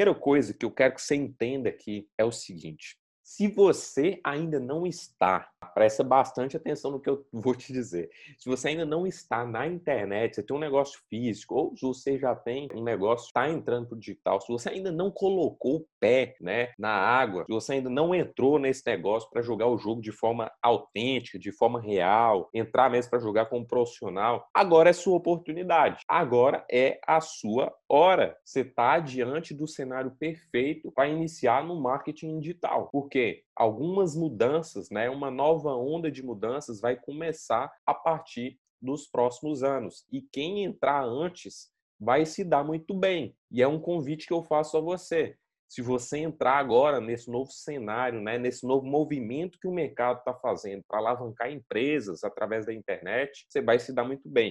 primeira coisa que eu quero que você entenda aqui é o seguinte: se você ainda não está, presta bastante atenção no que eu vou te dizer. Se você ainda não está na internet, você tem um negócio físico, ou se você já tem um negócio, está entrando para o digital, se você ainda não colocou o pé né, na água, se você ainda não entrou nesse negócio para jogar o jogo de forma autêntica, de forma real, entrar mesmo para jogar como profissional, agora é sua oportunidade. Agora é a sua hora. Você está diante do cenário perfeito para iniciar no marketing digital. Porque algumas mudanças, né, uma nova onda de mudanças vai começar a partir dos próximos anos. E quem entrar antes vai se dar muito bem. E é um convite que eu faço a você. Se você entrar agora nesse novo cenário, né, nesse novo movimento que o mercado está fazendo para alavancar empresas através da internet, você vai se dar muito bem.